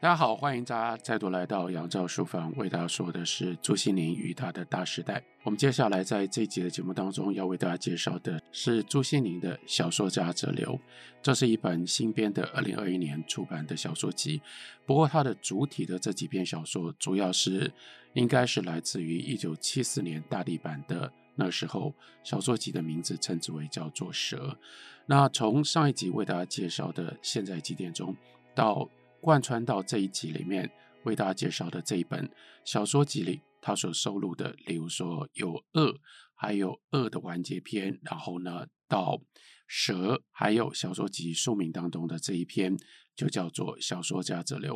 大家好，欢迎大家再度来到杨照书房，为大家说的是朱西甯与他的大时代。我们接下来在这一集的节目当中要为大家介绍的是朱西甯的《小说家者流》，这是一本新编的二零二一年出版的小说集。不过它的主体的这几篇小说，主要是应该是来自于一九七四年大地版的那时候小说集的名字称之为叫做《蛇》。那从上一集为大家介绍的现在几点钟到。贯穿到这一集里面为大家介绍的这一本小说集里，它所收录的，例如说有恶，还有恶的完结篇，然后呢到蛇，还有小说集书名当中的这一篇就叫做《小说家者流》。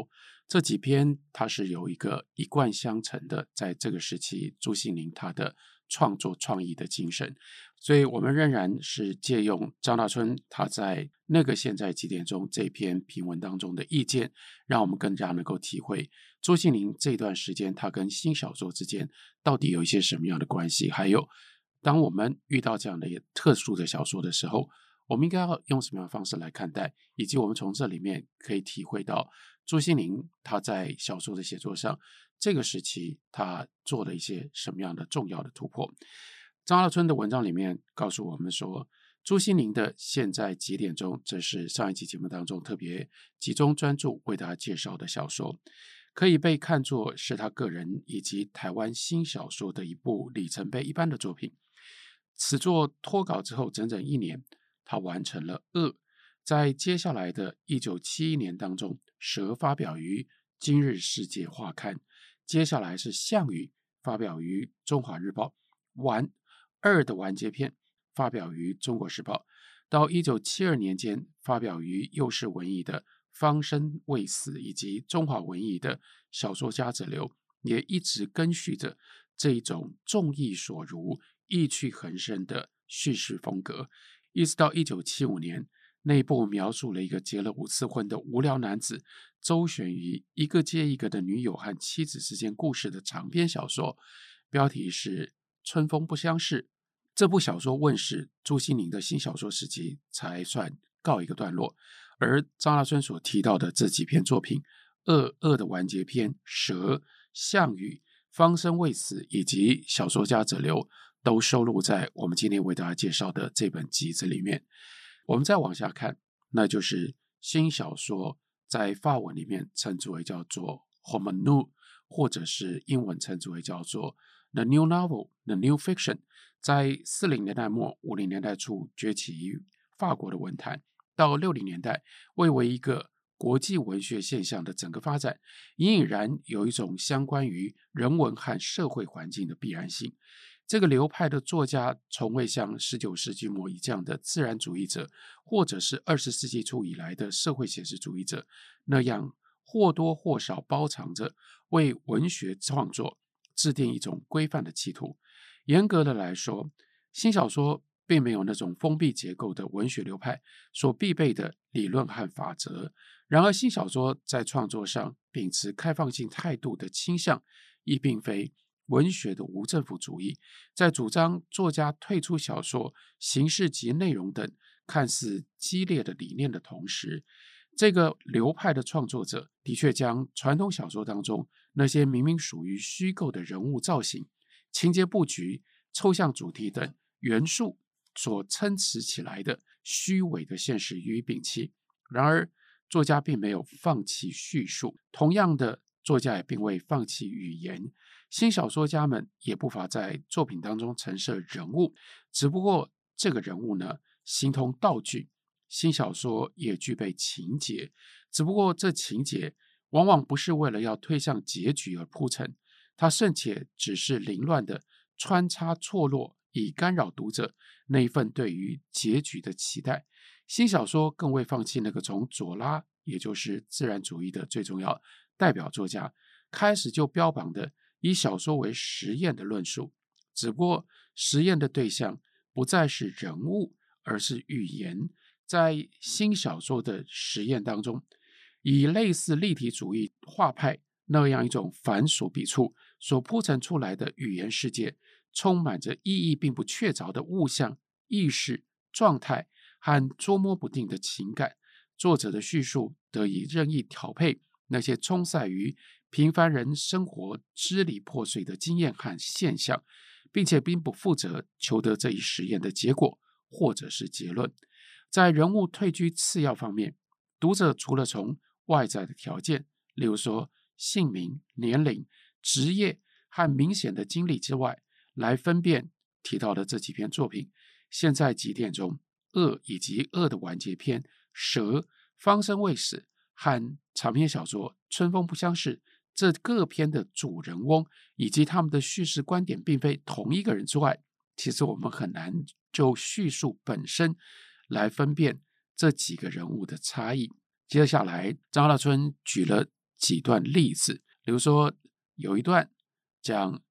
这几篇它是有一个一贯相承的，在这个时期朱西甯他的创作创意的精神。所以，我们仍然是借用张大春他在那个现在几点钟这篇评文当中的意见，让我们更加能够体会朱西甯这段时间他跟新小说之间到底有一些什么样的关系。还有，当我们遇到这样的特殊的小说的时候，我们应该要用什么样的方式来看待，以及我们从这里面可以体会到朱心凌他在小说的写作上这个时期他做了一些什么样的重要的突破。张大春的文章里面告诉我们说，朱心凌的现在几点钟，这是上一期节目当中特别集中专注为大家介绍的小说，可以被看作是他个人以及台湾新小说的一部里程碑一般的作品。此作脱稿之后整整一年，他完成了《恶》，在接下来的一九七一年当中，《蛇》发表于《今日世界画刊》，接下来是《项羽》发表于《中华日报》，完。二的完结篇发表于《中国时报》，到一九七二年间发表于幼世文艺的《方生未死》以及中华文艺的《小说家者流》，也一直根续着这一种众意所如、意趣横生的叙事风格，一直到一九七五年内部描述了一个结了五次婚的无聊男子周旋于一个接一个的女友和妻子之间故事的长篇小说，标题是《春风不相识》。这部小说问世，朱西甯的新小说时期才算告一个段落。而张大春所提到的这几篇作品，《恶》恶的完结篇，《蛇》、《项羽》、《方生未死》以及《小说家者流》，都收录在我们今天为大家介绍的这本集子里面。我们再往下看，那就是新小说，在法文里面称之为叫做 roman nouveau，或者是英文称之为叫做 the new novel、the new fiction。在四零年代末、五零年代初崛起于法国的文坛，到六零年代，为为一个国际文学现象的整个发展，隐隐然有一种相关于人文和社会环境的必然性。这个流派的作家从未像十九世纪末以这样的自然主义者，或者是二十世纪初以来的社会写实主义者那样或多或少包藏着为文学创作制定一种规范的企图。严格的来说，新小说并没有那种封闭结构的文学流派所必备的理论和法则。然而，新小说在创作上秉持开放性态度的倾向，亦并非文学的无政府主义。在主张作家退出小说形式及内容等看似激烈的理念的同时，这个流派的创作者的确将传统小说当中那些明明属于虚构的人物造型。情节布局、抽象主题等元素所撑持起来的虚伪的现实予以摒弃。然而，作家并没有放弃叙述，同样的，作家也并未放弃语言。新小说家们也不乏在作品当中陈设人物，只不过这个人物呢，形同道具。新小说也具备情节，只不过这情节往往不是为了要推向结局而铺陈。它甚且只是凌乱的穿插错落，以干扰读者那一份对于结局的期待。新小说更未放弃那个从左拉，也就是自然主义的最重要代表作家开始就标榜的以小说为实验的论述，只不过实验的对象不再是人物，而是语言。在新小说的实验当中，以类似立体主义画派那样一种繁琐笔触。所铺陈出来的语言世界，充满着意义并不确凿的物象、意识、状态和捉摸不定的情感。作者的叙述得以任意调配，那些充塞于平凡人生活支离破碎的经验和现象，并且并不负责求得这一实验的结果或者是结论。在人物退居次要方面，读者除了从外在的条件，例如说姓名、年龄、职业和明显的经历之外，来分辨提到的这几篇作品。现在几点钟？恶以及恶的完结篇，蛇方生未死和长篇小说《春风不相识》这各篇的主人翁以及他们的叙事观点并非同一个人之外，其实我们很难就叙述本身来分辨这几个人物的差异。接下来，张大春举了几段例子，比如说有一段讲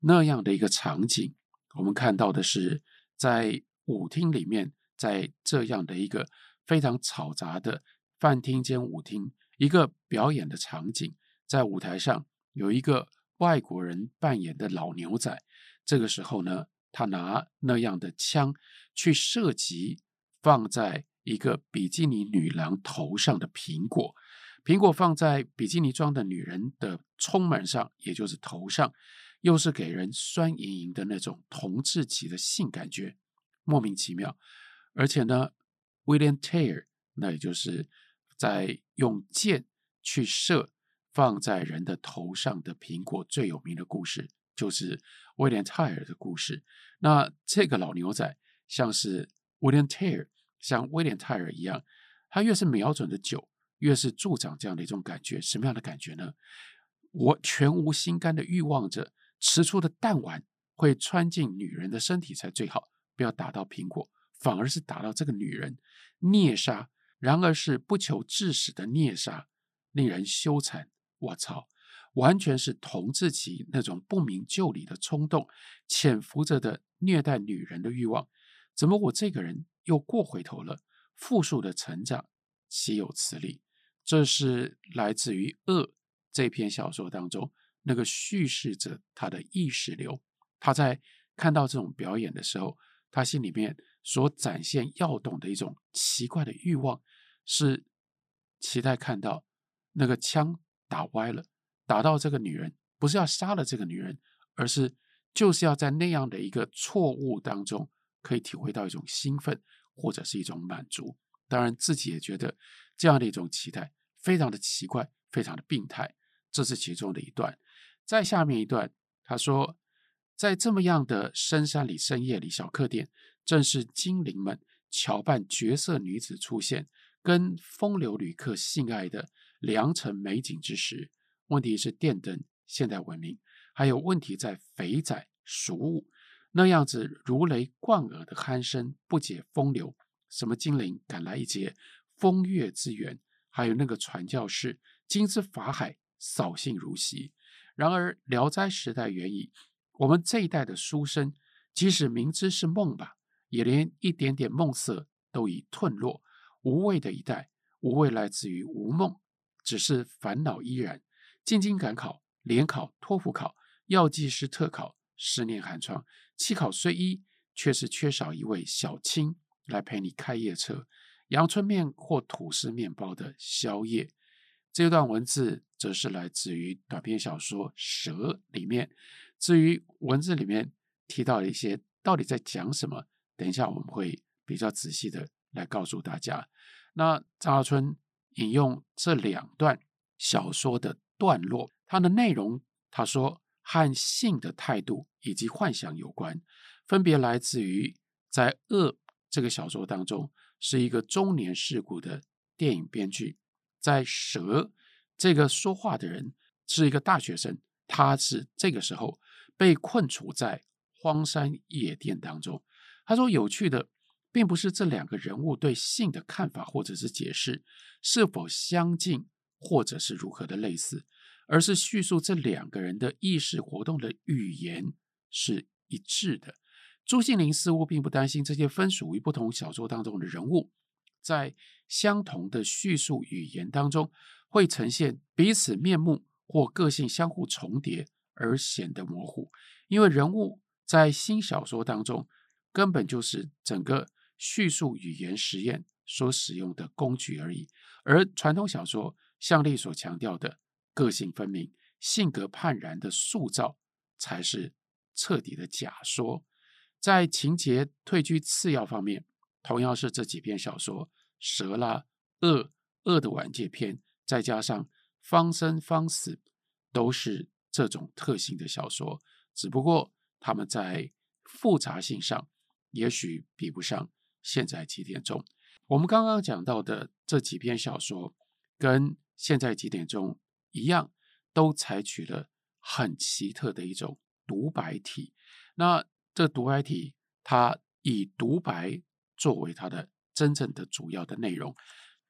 那样的一个场景，我们看到的是在舞厅里面。在这样的一个非常嘈杂的饭厅兼舞厅，一个表演的场景，在舞台上有一个外国人扮演的老牛仔。这个时候呢，他拿那样的枪去射击放在一个比基尼女郎头上的苹果，苹果放在比基尼装的女人的冲门上，也就是头上，又是给人酸盈盈的那种同志级的性感觉，莫名其妙。而且呢，William Tell，那也就是在用箭去射放在人的头上的苹果最有名的故事，就是威廉泰尔的故事。那这个老牛仔像是 William Tell，像威廉泰尔一样，他越是瞄准的久，越是助长这样的一种感觉。什么样的感觉呢？我全无心肝的欲望着，吃出的弹丸会穿进女人的身体才最好，不要打到苹果。反而是打到这个女人，虐杀，然而是不求致死的虐杀，令人羞惭。我操，完全是同志期那种不明就里的冲动，潜伏着的虐待女人的欲望。怎么我这个人又过回头了？负数的成长，岂有此理？这是来自于《恶》这篇小说当中那个叙事者他的意识流。他在看到这种表演的时候，他心里面。所展现要懂的一种奇怪的欲望，是期待看到那个枪打歪了，打到这个女人，不是要杀了这个女人，而是就是要在那样的一个错误当中，可以体会到一种兴奋或者是一种满足。当然，自己也觉得这样的一种期待非常的奇怪，非常的病态。这是其中的一段。再下面一段，他说，在这么样的深山里、深夜里、小客店。正是精灵们乔扮绝色女子出现，跟风流旅客性爱的良辰美景之时。问题是电灯、现代文明，还有问题在肥仔、俗物那样子如雷贯耳的鼾声，不解风流。什么精灵赶来一劫风月之缘，还有那个传教士金之法海扫兴如昔。然而聊斋时代远矣，我们这一代的书生，即使明知是梦吧。也连一点点梦色都已褪落，无味的一代，无味来自于无梦，只是烦恼依然。进京赶考，联考、托福考、药剂师特考，十年寒窗，七考虽一，却是缺少一位小青来陪你开夜车，阳春面或吐司面包的宵夜。这段文字则是来自于短篇小说《蛇》里面。至于文字里面提到的一些，到底在讲什么？等一下，我们会比较仔细的来告诉大家。那张大春引用这两段小说的段落，它的内容，他说和性的态度以及幻想有关，分别来自于在《恶》这个小说当中，是一个中年世故的电影编剧；在《蛇》这个说话的人是一个大学生，他是这个时候被困处在荒山野店当中。他说：“有趣的，并不是这两个人物对性的看法或者是解释是否相近，或者是如何的类似，而是叙述这两个人的意识活动的语言是一致的。朱西甯似乎并不担心这些分属于不同小说当中的人物，在相同的叙述语言当中会呈现彼此面目或个性相互重叠而显得模糊，因为人物在新小说当中。”根本就是整个叙述语言实验所使用的工具而已，而传统小说向力所强调的个性分明、性格判然的塑造，才是彻底的假说。在情节退居次要方面，同样是这几篇小说，蛇啦、恶、恶的完结篇，再加上方生方死，都是这种特性的小说。只不过他们在复杂性上，也许比不上现在几点钟。我们刚刚讲到的这几篇小说，跟现在几点钟一样，都采取了很奇特的一种独白体。那这独白体，它以独白作为它的真正的主要的内容。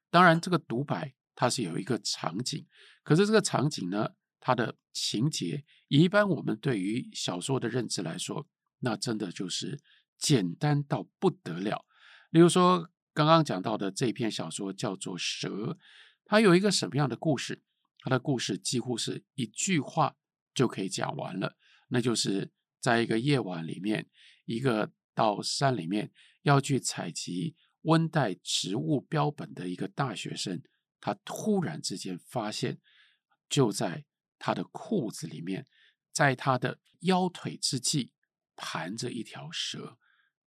当然，这个独白它是有一个场景，可是这个场景呢，它的情节，一般我们对于小说的认知来说，那真的就是简单到不得了。例如说，刚刚讲到的这篇小说叫做《蛇》，它有一个什么样的故事？它的故事几乎是一句话就可以讲完了，那就是在一个夜晚里面，一个到山里面要去采集温带植物标本的一个大学生，他突然之间发现，就在他的裤子里面，在他的腰腿之际盘着一条蛇，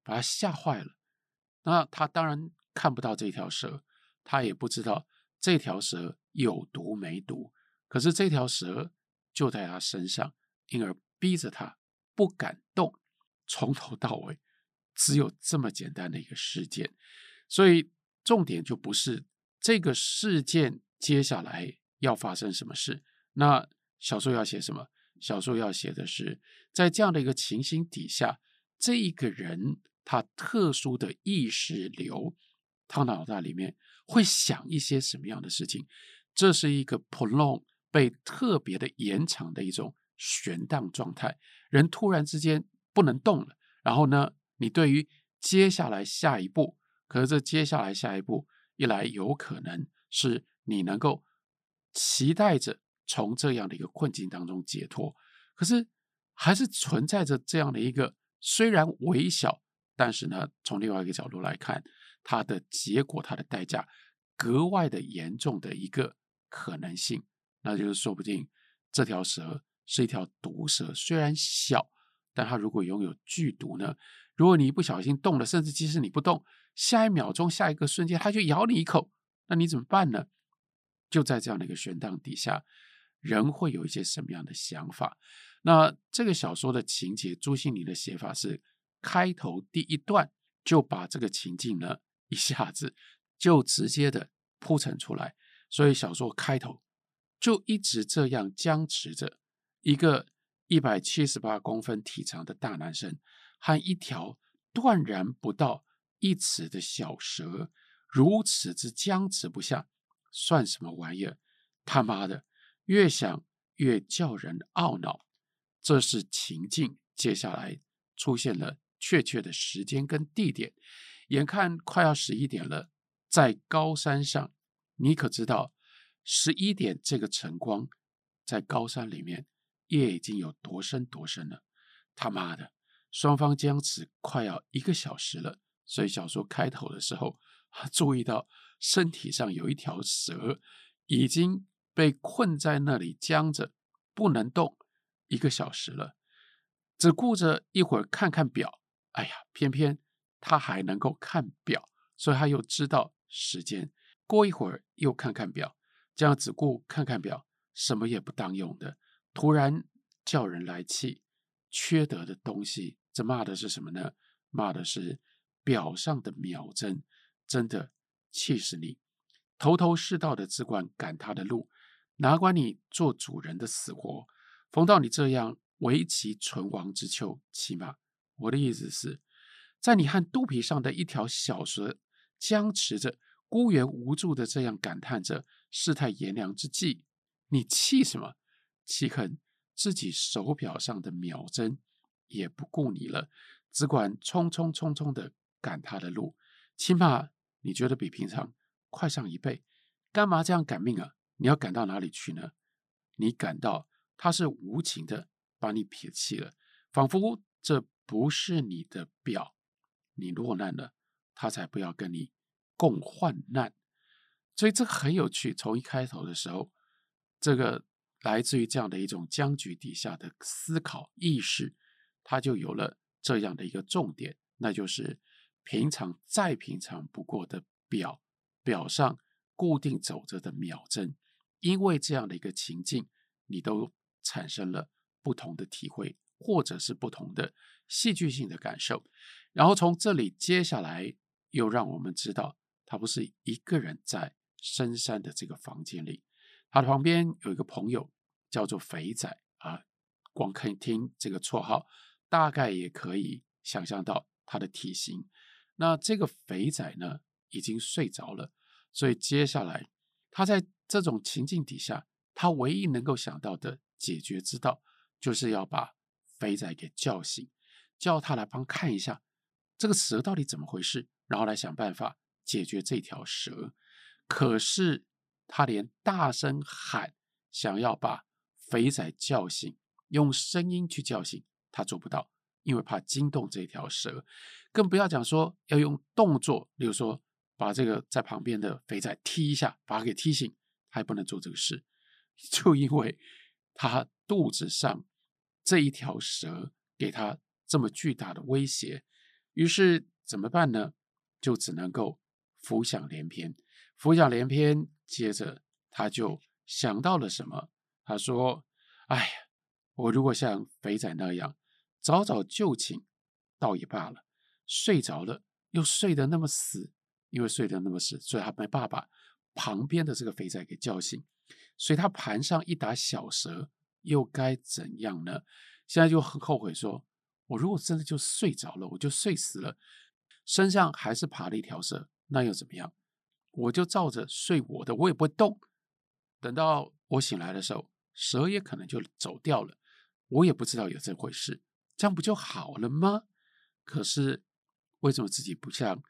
把他吓坏了。那他当然。看不到这条蛇，他也不知道这条蛇有毒没毒。可是这条蛇就在他身上，因而逼着他不敢动。从头到尾只有这么简单的一个事件，所以重点就不是这个事件接下来要发生什么事。那小说要写什么？小说要写的是在这样的一个情形底下，这一个人他特殊的意识流。他脑袋里面会想一些什么样的事情？这是一个 prolong 被特别的延长的一种悬荡状态，人突然之间不能动了。然后呢，你对于接下来下一步，可是这接下来下一步一来，有可能是你能够期待着从这样的一个困境当中解脱，可是还是存在着这样的一个虽然微小，但是呢，从另外一个角度来看。它的结果，它的代价格外的严重的一个可能性，那就是说不定这条蛇是一条毒蛇，虽然小，但它如果拥有剧毒呢？如果你一不小心动了，甚至即使你不动，下一秒钟、下一个瞬间，它就咬你一口，那你怎么办呢？就在这样的一个悬荡底下，人会有一些什么样的想法？那这个小说的情节，朱西甯的写法是开头第一段就把这个情境呢。一下子就直接的铺陈出来，所以小说开头就一直这样僵持着，一个一百七十八公分体长的大男生和一条断然不到一尺的小蛇，如此之僵持不下，算什么玩意儿？他妈的，越想越叫人懊恼。这是情境，接下来出现了确切的时间跟地点。眼看快要十一点了，在高山上，你可知道十一点这个晨光在高山里面夜已经有多深多深了？他妈的，双方僵持快要一个小时了。所以小说开头的时候，注意到身体上有一条蛇已经被困在那里僵着，不能动一个小时了，只顾着一会儿看看表。哎呀，偏偏。他还能够看表，所以他又知道时间。过一会儿又看看表，这样只顾看看表，什么也不当用的，突然叫人来气。缺德的东西，这骂的是什么呢？骂的是表上的秒针，真的气死你！头头是道的只管赶他的路，哪管你做主人的死活。逢到你这样危其存亡之秋，起码我的意思是。在你和肚皮上的一条小蛇僵持着，孤悬无助的这样感叹着世态炎凉之际，你气什么？气恨自己手表上的秒针也不顾你了，只管匆匆匆匆的赶他的路，起码你觉得比平常快上一倍，干嘛这样赶命啊？你要赶到哪里去呢？你感到他是无情的把你撇弃了，仿佛这不是你的表。你落难了，他才不要跟你共患难。所以这个很有趣。从一开头的时候，这个来自于这样的一种僵局底下的思考意识，它就有了这样的一个重点，那就是平常再平常不过的表表上固定走着的秒针，因为这样的一个情境，你都产生了不同的体会，或者是不同的戏剧性的感受。然后从这里接下来又让我们知道，他不是一个人在深山的这个房间里，他的旁边有一个朋友叫做肥仔啊，光看听这个绰号，大概也可以想象到他的体型。那这个肥仔呢，已经睡着了，所以接下来他在这种情境底下，他唯一能够想到的解决之道，就是要把肥仔给叫醒，叫他来帮看一下这个蛇到底怎么回事，然后来想办法解决这条蛇。可是他连大声喊，想要把肥仔叫醒，用声音去叫醒，他做不到，因为怕惊动这条蛇，更不要讲说要用动作，比如说把这个在旁边的肥仔踢一下，把他给踢醒，还不能做这个事，就因为他肚子上这一条蛇给他这么巨大的威胁，于是怎么办呢？就只能够浮想联翩。浮想联翩，接着他就想到了什么？他说：“哎呀，我如果像肥仔那样早早就寝，倒也罢了。睡着了又睡得那么死，因为睡得那么死，所以他没爸爸旁边的这个肥仔给叫醒。所以他盘上一打小蛇，又该怎样呢？现在就很后悔说，我如果真的就睡着了，我就睡死了，身上还是爬了一条蛇，那又怎么样？”我就照着睡我的，我也不会动。等到我醒来的时候，蛇也可能就走掉了，我也不知道有这回事，这样不就好了吗？可是为什么自己不像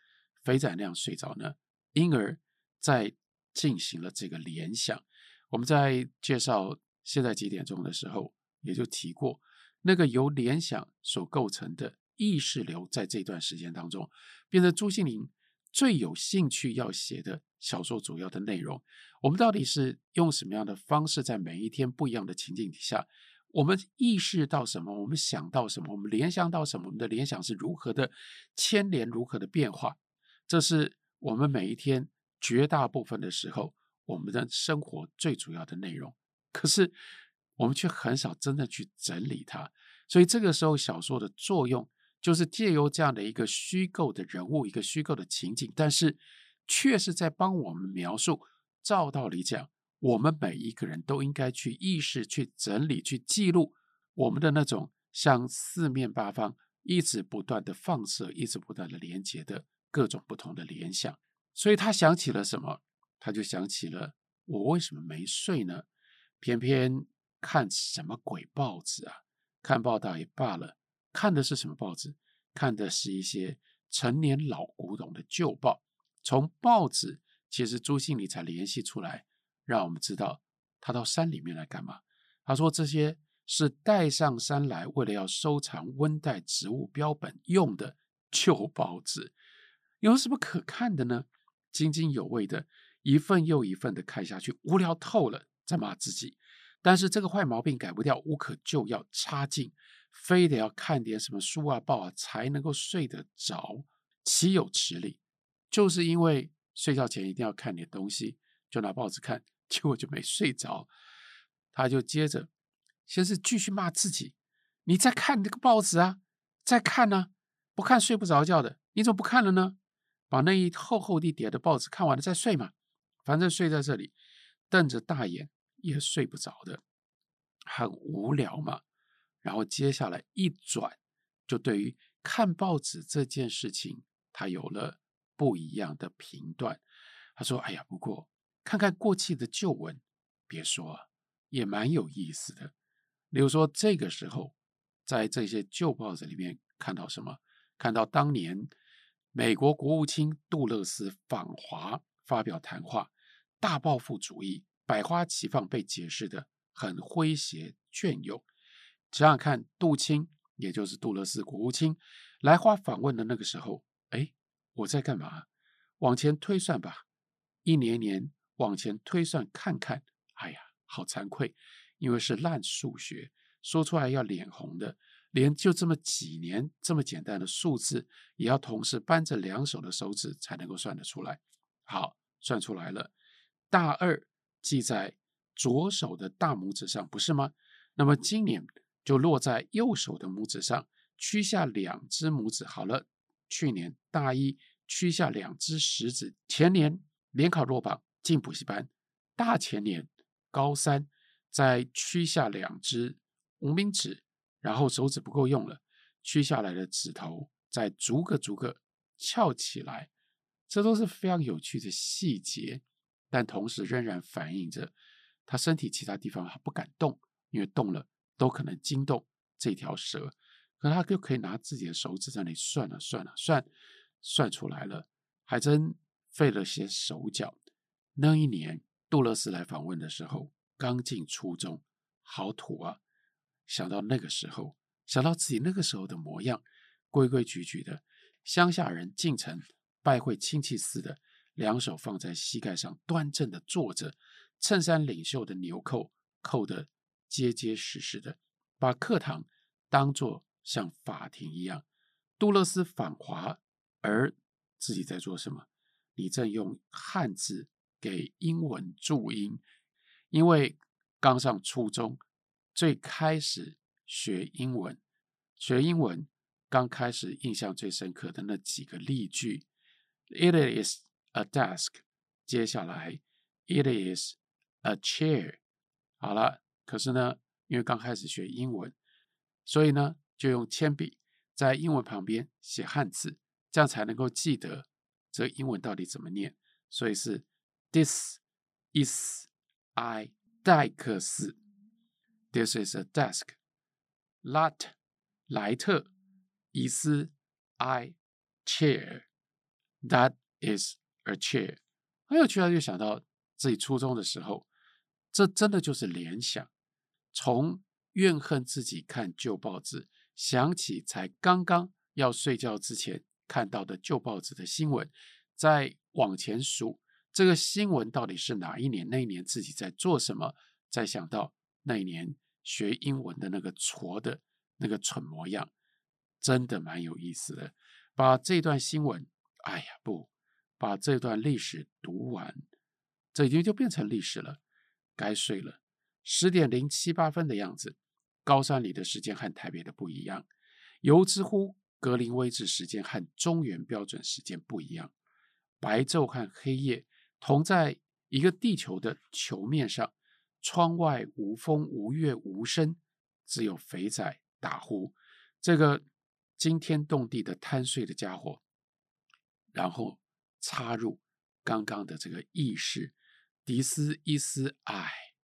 肥仔那样睡着呢？因而，在进行了这个联想。我们在介绍现在几点钟的时候，也就提过，那个由联想所构成的意识流，在这段时间当中，变成朱西甯。最有兴趣要写的小说主要的内容，我们到底是用什么样的方式，在每一天不一样的情境底下，我们意识到什么，我们想到什么，我们联想到什么，我们的联想是如何的牵连，如何的变化，这是我们每一天绝大部分的时候，我们的生活最主要的内容。可是我们却很少真的去整理它，所以这个时候小说的作用。就是借由这样的一个虚构的人物，一个虚构的情景，但是却是在帮我们描述。照道理讲，我们每一个人都应该去意识、去整理、去记录我们的那种向四面八方一直不断的放射、一直不断的连接的各种不同的联想。所以他想起了什么？他就想起了我为什么没睡呢？偏偏看什么鬼报纸啊？看报道也罢了。看的是什么报纸？看的是一些陈年老古董的旧报。从报纸，其实朱西甯才联系出来，让我们知道他到山里面来干嘛。他说这些是带上山来，为了要收藏温带植物标本用的 旧报纸。有什么可看的呢？津津有味的一份又一份的看下去，无聊透了，在骂自己。但是这个坏毛病改不掉，无可救药，差劲。非得要看点什么书啊、报啊，才能够睡得着，岂有此理？就是因为睡觉前一定要看点东西，就拿报纸看，结果就没睡着。他就接着先是继续骂自己：“你在看这个报纸啊？在看呢、不看睡不着觉的，你怎么不看了呢？把那一厚厚一叠的报纸看完了再睡嘛，反正睡在这里，瞪着大眼也睡不着的，很无聊嘛。”然后接下来一转，就对于看报纸这件事情，他有了不一样的评断。他说：“哎呀，不过看看过去的旧闻，别说啊，也蛮有意思的。例如说，这个时候在这些旧报纸里面看到什么？看到当年美国国务卿杜勒斯访华发表谈话，大报复主义百花齐放，被解释得很诙谐隽永。”想想看，杜清，也就是杜勒斯国务卿来华访问的那个时候，哎，我在干嘛？往前推算吧，一年年往前推算看看，哎呀，好惭愧，因为是烂数学，说出来要脸红的。连就这么几年这么简单的数字，也要同时扳着两手的手指才能够算得出来。好，算出来了，大二记在左手的大拇指上，不是吗？那么今年就落在右手的拇指上，屈下两只拇指。好了，去年大一屈下两只食指，前年联考落榜进补习班，大前年高三再屈下两只无名指。然后手指不够用了，屈下来的指头再逐个逐个翘起来，这都是非常有趣的细节，但同时仍然反映着他身体其他地方他不敢动，因为动了都可能惊动这条蛇。可他就可以拿自己的手指在那里算了算了算，算出来了，还真费了些手脚。那一年杜勒斯来访问的时候，刚进初中，好土啊！想到那个时候，想到自己那个时候的模样，规规矩矩的乡下人进城拜会亲戚似的，两手放在膝盖上，端正的坐着，衬衫领袖的纽扣扣得结结实实的，把课堂当作像法庭一样。杜勒斯访华，而自己在做什么？你正用汉字给英文注音，因为刚上初中。最开始学英文，学英文刚开始印象最深刻的那几个例句，It is a desk。接下来，It is a chair。好了，可是呢，因为刚开始学英文，所以呢，就用铅笔在英文旁边写汉字，这样才能够记得这英文到底怎么念。所以是 This is I 戴克斯。This is a desk。lat 莱特 is I chair. That is 而且很有趣啊，就想到自己初中的时候，这真的就是联想。从怨恨自己看旧报纸，想起才刚刚要睡觉之前看到的旧报纸的新闻，再往前数这个新闻到底是哪一年？那一年自己在做什么？再想到那一年。学英文的那个挫的那个蠢模样，真的蛮有意思的。把这段新闻，哎呀，不，把这段历史读完，这已经就变成历史了。该睡了，十点零七八分的样子。高山里的时间和台北的不一样，油之乎格林威治时间和中原标准时间不一样。白昼和黑夜同在一个地球的球面上。窗外无风无月无声，只有肥仔打呼，这个惊天动地的贪睡的家伙，然后插入刚刚的这个意识，迪斯伊斯唉，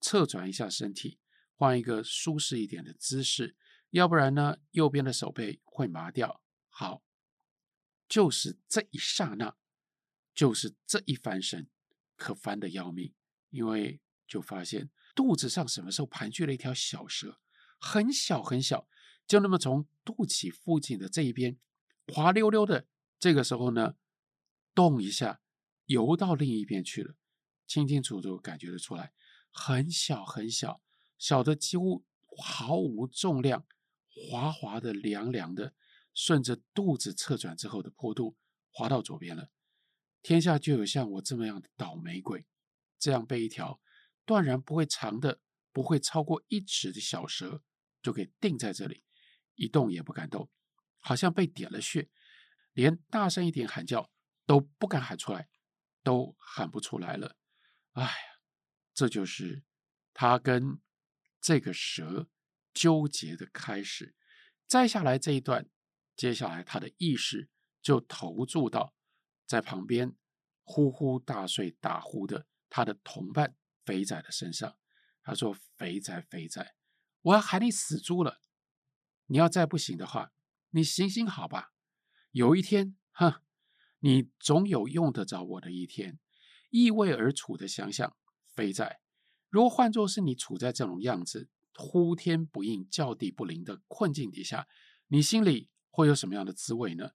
侧转一下身体，换一个舒适一点的姿势，要不然呢，右边的手背会麻掉。好，就是这一刹那，就是这一翻身，可翻得要命。因为就发现肚子上什么时候盘踞了一条小蛇，很小很小，就那么从肚脐附近的这一边滑溜溜的，这个时候呢，动一下游到另一边去了，清清楚楚感觉得出来，很小很小，小的几乎毫无重量，滑滑的凉凉的，顺着肚子侧转之后的坡度滑到左边了。天下就有像我这么样的倒霉鬼。这样被一条断然不会长的、不会超过一尺的小蛇就给定在这里，一动也不敢动，好像被点了穴，连大声一点喊叫都不敢喊出来，都喊不出来了。哎呀，这就是他跟这个蛇纠结的开始。再下来这一段，接下来他的意识就投注到在旁边呼呼大睡打呼的。他的同伴肥仔的身上，他说：“肥仔，肥仔，我要喊你死猪了！你要再不醒的话，你行行好吧。有一天，哼，你总有用得着我的一天。意味而处的想想，肥仔，如果换作是你处在这种样子，呼天不应、叫地不灵的困境底下，你心里会有什么样的滋味呢？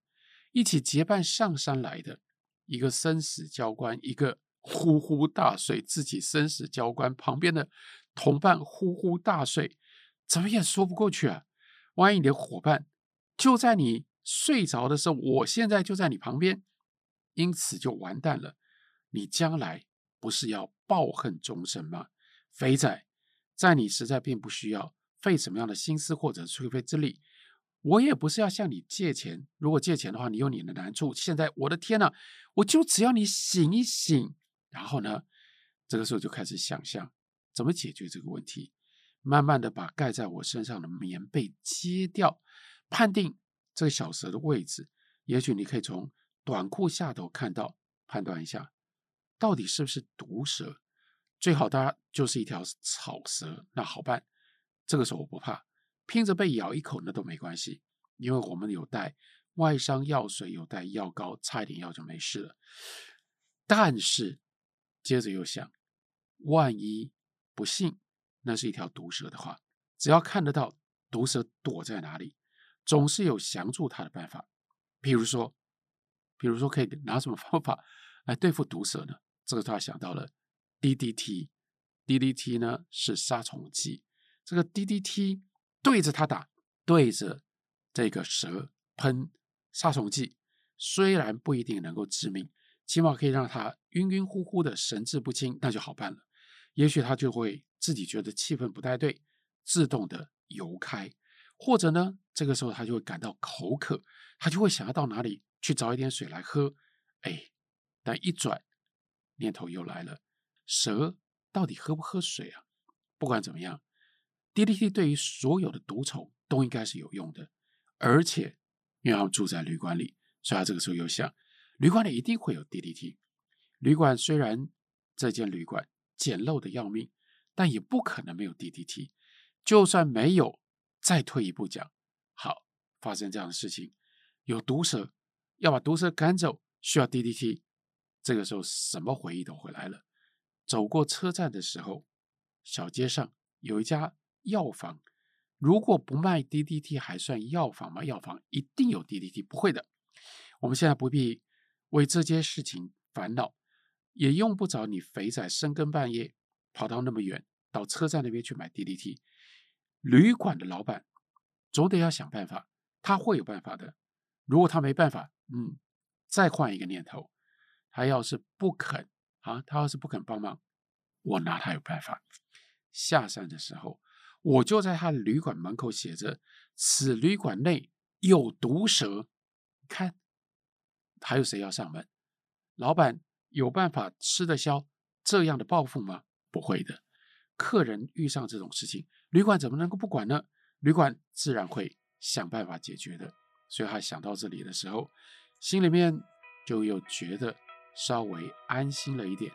一起结伴上山来的，一个生死交关，一个呼呼大睡，自己生死交关，旁边的同伴呼呼大睡，怎么也说不过去啊！万一你的伙伴就在你睡着的时候，我现在就在你旁边，因此就完蛋了。你将来不是要抱恨终生吗？肥仔，在你实在并不需要费什么样的心思或者吹灰之力。我也不是要向你借钱，如果借钱的话，你有你的难处。现在我的天呐，我就只要你醒一醒，然后呢，这个时候就开始想象怎么解决这个问题，慢慢的把盖在我身上的棉被揭掉，判定这个小蛇的位置。也许你可以从短裤下头看到，判断一下到底是不是毒蛇。最好它就是一条草蛇，那好办。这个时候我不怕。拼着被咬一口那都没关系，因为我们有带外伤药水，有带药膏，擦一点药就没事了。但是接着又想，万一不幸那是一条毒蛇的话，只要看得到毒蛇躲在哪里，总是有降住它的办法。比如说，比如说可以拿什么方法来对付毒蛇呢？这个他想到了 DDT，DDT 呢是杀虫剂，这个 DDT。对着它打，对着这个蛇喷杀虫剂，虽然不一定能够致命，起码可以让它晕晕乎乎的神志不清，那就好办了。也许它就会自己觉得气氛不太对，自动的游开，或者呢，这个时候他就会感到口渴，他就会想要到哪里去找一点水来喝。哎，但一转念头又来了，蛇到底喝不喝水啊？不管怎么样。DDT 对于所有的毒虫都应该是有用的，而且因为他们住在旅馆里，所以他这个时候又想，旅馆里一定会有 DDT。旅馆虽然这间旅馆简陋的要命，但也不可能没有 DDT。就算没有，再退一步讲，好，发生这样的事情，有毒蛇，要把毒蛇赶走，需要 DDT。这个时候什么回忆都回来了。走过车站的时候，小街上有一家。药房如果不卖 DDT 还算药房吗？药房一定有 DDT，不会的。我们现在不必为这件事情烦恼，也用不着你肥仔深更半夜跑到那么远到车站那边去买 DDT。旅馆的老板总得要想办法，他会有办法的。如果他没办法，嗯，再换一个念头，他要是不肯啊，他要是不肯帮忙，我拿他有办法。下山的时候。我就在他旅馆门口写着：“此旅馆内有毒蛇。”看，还有谁要上门？老板有办法吃得消这样的报复吗？不会的。客人遇上这种事情，旅馆怎么能够不管呢？旅馆自然会想办法解决的。所以他想到这里的时候，心里面就又觉得稍微安心了一点。